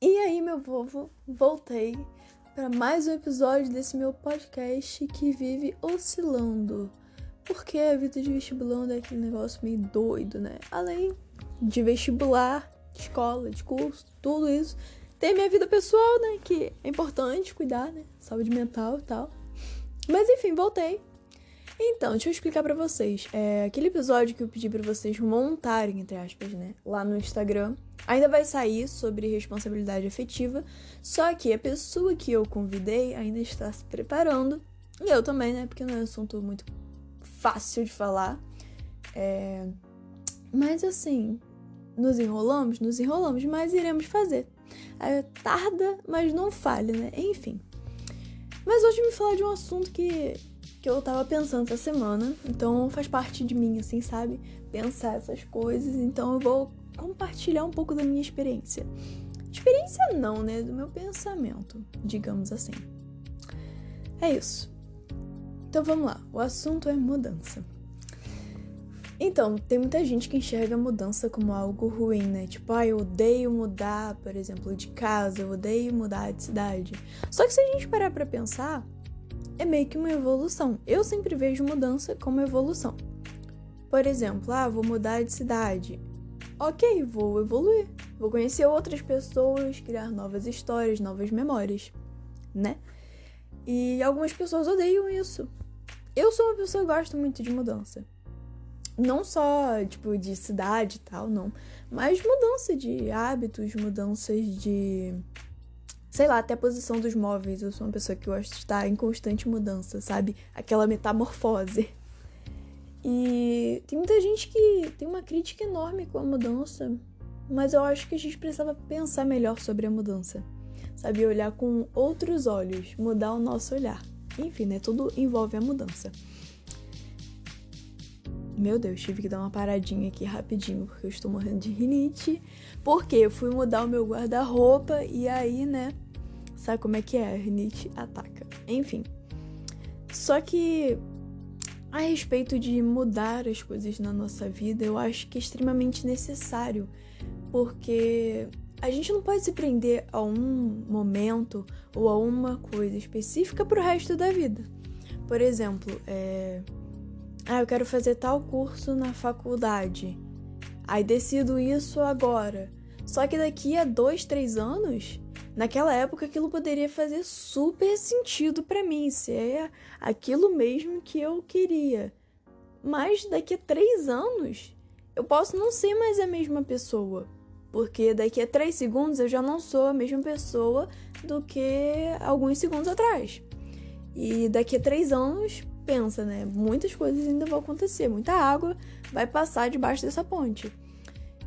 E aí, meu povo, voltei para mais um episódio desse meu podcast que vive oscilando. Porque a vida de vestibulando é aquele negócio meio doido, né? Além de vestibular, de escola, de curso, tudo isso, tem minha vida pessoal, né? Que é importante cuidar, né? Saúde mental e tal. Mas enfim, voltei. Então, deixa eu explicar para vocês. É, aquele episódio que eu pedi para vocês montarem, entre aspas, né? Lá no Instagram Ainda vai sair sobre responsabilidade afetiva, só que a pessoa que eu convidei ainda está se preparando. E eu também, né? Porque não é um assunto muito fácil de falar. É... Mas assim, nos enrolamos, nos enrolamos, mas iremos fazer. É, tarda, mas não falha, né? Enfim. Mas hoje me falar de um assunto que, que eu tava pensando essa semana. Então faz parte de mim, assim, sabe? Pensar essas coisas. Então eu vou compartilhar um pouco da minha experiência. Experiência não, né? Do meu pensamento, digamos assim. É isso. Então vamos lá. O assunto é mudança. Então, tem muita gente que enxerga a mudança como algo ruim, né? Tipo, ah, eu odeio mudar, por exemplo, de casa, eu odeio mudar de cidade. Só que se a gente parar pra pensar, é meio que uma evolução. Eu sempre vejo mudança como evolução. Por exemplo, ah, vou mudar de cidade ok, vou evoluir, vou conhecer outras pessoas, criar novas histórias, novas memórias, né? E algumas pessoas odeiam isso. Eu sou uma pessoa que gosta muito de mudança. Não só, tipo, de cidade e tal, não. Mas mudança de hábitos, mudanças de. Sei lá, até a posição dos móveis. Eu sou uma pessoa que gosta de estar em constante mudança, sabe? Aquela metamorfose. E tem muita gente que tem uma crítica enorme com a mudança, mas eu acho que a gente precisava pensar melhor sobre a mudança. Sabe, olhar com outros olhos, mudar o nosso olhar. Enfim, né? Tudo envolve a mudança. Meu Deus, tive que dar uma paradinha aqui rapidinho, porque eu estou morrendo de rinite. Porque eu fui mudar o meu guarda-roupa e aí, né? Sabe como é que é? A rinite ataca. Enfim. Só que a respeito de mudar as coisas na nossa vida, eu acho que é extremamente necessário, porque a gente não pode se prender a um momento ou a uma coisa específica para o resto da vida. Por exemplo, é... ah, eu quero fazer tal curso na faculdade. Aí decido isso agora. Só que daqui a dois, três anos, naquela época aquilo poderia fazer super sentido para mim, ser aquilo mesmo que eu queria. Mas daqui a três anos eu posso não ser mais a mesma pessoa. Porque daqui a três segundos eu já não sou a mesma pessoa do que alguns segundos atrás. E daqui a três anos, pensa, né? Muitas coisas ainda vão acontecer, muita água vai passar debaixo dessa ponte.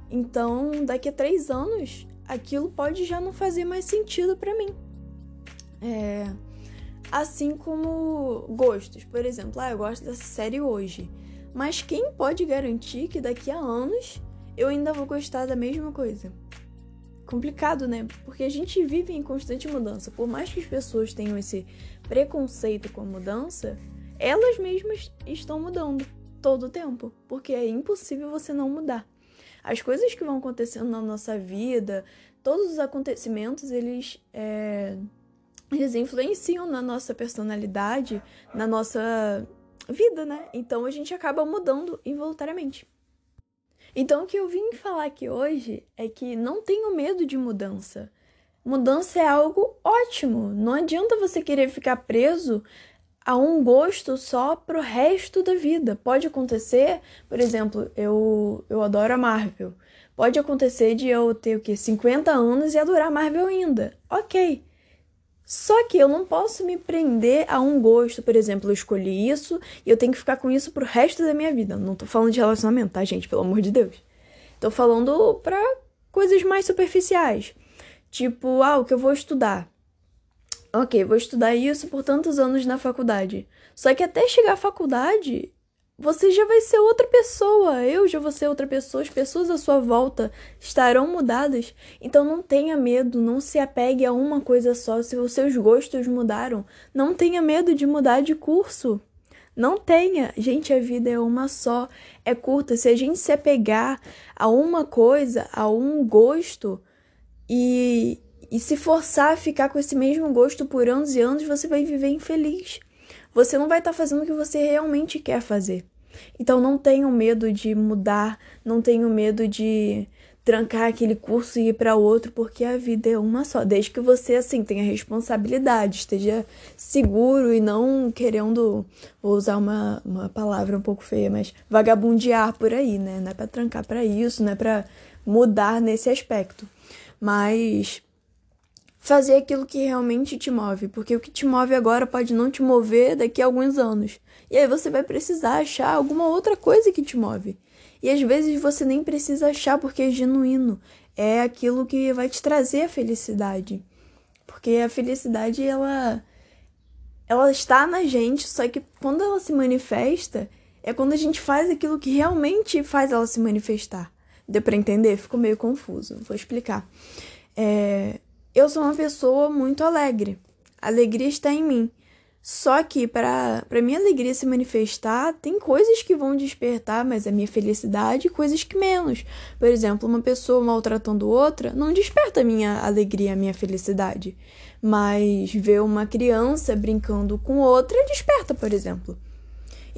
Então, daqui a três anos, aquilo pode já não fazer mais sentido para mim. É, assim como gostos, por exemplo, ah, eu gosto dessa série hoje, mas quem pode garantir que daqui a anos eu ainda vou gostar da mesma coisa? Complicado, né? Porque a gente vive em constante mudança. Por mais que as pessoas tenham esse preconceito com a mudança, elas mesmas estão mudando todo o tempo, porque é impossível você não mudar as coisas que vão acontecendo na nossa vida, todos os acontecimentos, eles, é, eles influenciam na nossa personalidade, na nossa vida, né? Então a gente acaba mudando involuntariamente. Então o que eu vim falar aqui hoje é que não tenho medo de mudança. Mudança é algo ótimo. Não adianta você querer ficar preso a um gosto só pro resto da vida. Pode acontecer, por exemplo, eu, eu adoro a Marvel. Pode acontecer de eu ter o quê? 50 anos e adorar Marvel ainda. Ok. Só que eu não posso me prender a um gosto, por exemplo, eu escolhi isso e eu tenho que ficar com isso pro resto da minha vida. Não tô falando de relacionamento, tá, gente? Pelo amor de Deus. Tô falando pra coisas mais superficiais. Tipo, ah, o que eu vou estudar? Ok, vou estudar isso por tantos anos na faculdade. Só que até chegar à faculdade, você já vai ser outra pessoa. Eu já vou ser outra pessoa. As pessoas à sua volta estarão mudadas. Então não tenha medo, não se apegue a uma coisa só. Se os seus gostos mudaram, não tenha medo de mudar de curso. Não tenha. Gente, a vida é uma só. É curta. Se a gente se apegar a uma coisa, a um gosto, e e se forçar a ficar com esse mesmo gosto por anos e anos, você vai viver infeliz. Você não vai estar tá fazendo o que você realmente quer fazer. Então não tenham medo de mudar, não tenham medo de trancar aquele curso e ir para outro, porque a vida é uma só, desde que você assim tenha responsabilidade, esteja seguro e não querendo, vou usar uma, uma palavra um pouco feia, mas vagabundear por aí, né? Não é para trancar para isso, não é para mudar nesse aspecto. Mas fazer aquilo que realmente te move, porque o que te move agora pode não te mover daqui a alguns anos. E aí você vai precisar achar alguma outra coisa que te move. E às vezes você nem precisa achar porque é genuíno, é aquilo que vai te trazer a felicidade. Porque a felicidade ela ela está na gente, só que quando ela se manifesta, é quando a gente faz aquilo que realmente faz ela se manifestar. Deu para entender? Ficou meio confuso. Vou explicar. É, eu sou uma pessoa muito alegre. A alegria está em mim. Só que para minha alegria se manifestar, tem coisas que vão despertar mas a minha felicidade e coisas que menos. Por exemplo, uma pessoa maltratando outra não desperta a minha alegria, a minha felicidade. Mas ver uma criança brincando com outra desperta, por exemplo.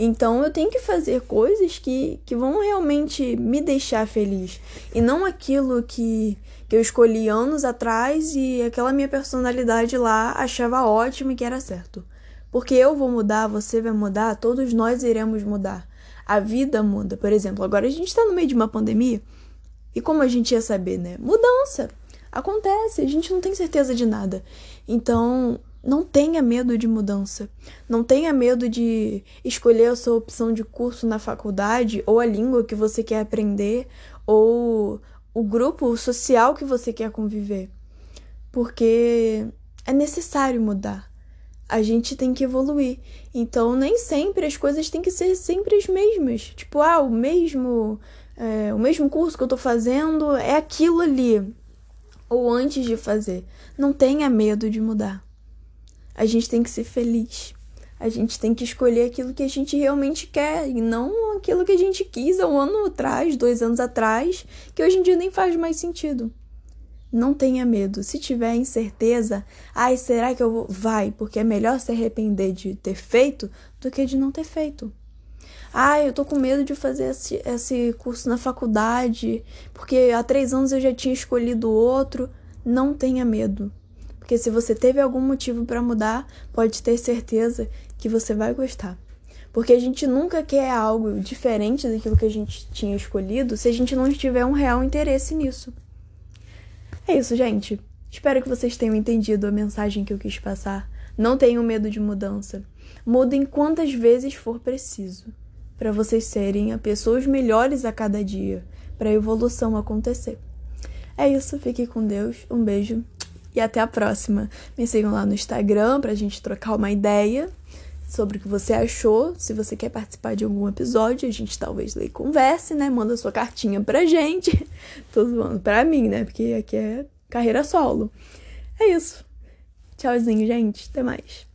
Então eu tenho que fazer coisas que, que vão realmente me deixar feliz. E não aquilo que, que eu escolhi anos atrás e aquela minha personalidade lá achava ótimo e que era certo. Porque eu vou mudar, você vai mudar, todos nós iremos mudar. A vida muda. Por exemplo, agora a gente está no meio de uma pandemia. E como a gente ia saber, né? Mudança. Acontece, a gente não tem certeza de nada. Então, não tenha medo de mudança. Não tenha medo de escolher a sua opção de curso na faculdade, ou a língua que você quer aprender, ou o grupo social que você quer conviver. Porque é necessário mudar. A gente tem que evoluir. Então, nem sempre as coisas têm que ser sempre as mesmas. Tipo, ah, o mesmo, é, o mesmo curso que eu tô fazendo é aquilo ali. Ou antes de fazer. Não tenha medo de mudar. A gente tem que ser feliz. A gente tem que escolher aquilo que a gente realmente quer e não aquilo que a gente quis há um ano atrás, dois anos atrás, que hoje em dia nem faz mais sentido. Não tenha medo. Se tiver incerteza, ai, será que eu vou? Vai, porque é melhor se arrepender de ter feito do que de não ter feito. Ai, eu tô com medo de fazer esse, esse curso na faculdade, porque há três anos eu já tinha escolhido outro. Não tenha medo. Porque se você teve algum motivo para mudar, pode ter certeza que você vai gostar. Porque a gente nunca quer algo diferente daquilo que a gente tinha escolhido se a gente não tiver um real interesse nisso. É isso, gente. Espero que vocês tenham entendido a mensagem que eu quis passar. Não tenham medo de mudança. Mudem quantas vezes for preciso para vocês serem pessoas melhores a cada dia, para a evolução acontecer. É isso, fique com Deus. Um beijo e até a próxima. Me sigam lá no Instagram pra gente trocar uma ideia sobre o que você achou. Se você quer participar de algum episódio, a gente talvez lê e converse, né? Manda sua cartinha pra gente. Tô zoando pra mim, né? Porque aqui é carreira solo. É isso. Tchauzinho, gente. Até mais.